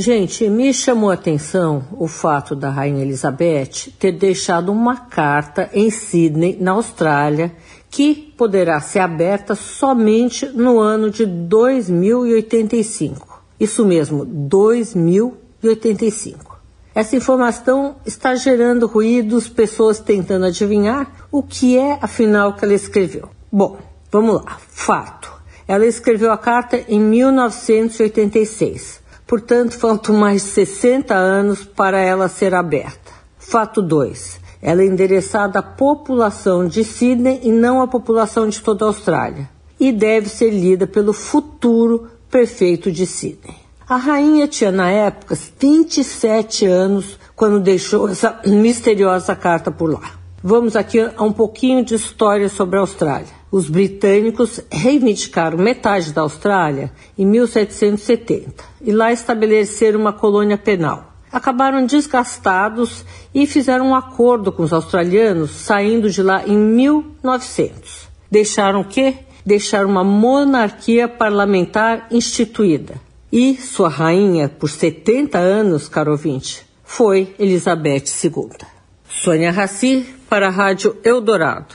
Gente, me chamou a atenção o fato da Rainha Elizabeth ter deixado uma carta em Sydney, na Austrália, que poderá ser aberta somente no ano de 2085. Isso mesmo, 2085. Essa informação está gerando ruídos, pessoas tentando adivinhar o que é afinal que ela escreveu. Bom, vamos lá. Fato. Ela escreveu a carta em 1986 portanto, faltam mais 60 anos para ela ser aberta. Fato 2. Ela é endereçada à população de Sydney e não à população de toda a Austrália, e deve ser lida pelo futuro prefeito de Sydney. A rainha tinha, na época, 27 anos quando deixou essa misteriosa carta por lá. Vamos aqui a um pouquinho de história sobre a Austrália. Os britânicos reivindicaram metade da Austrália em 1770 e lá estabeleceram uma colônia penal. Acabaram desgastados e fizeram um acordo com os australianos, saindo de lá em 1900. Deixaram o quê? Deixaram uma monarquia parlamentar instituída. E sua rainha, por 70 anos, caro ouvinte, foi Elizabeth II. Sônia Raci, para a Rádio Eldorado.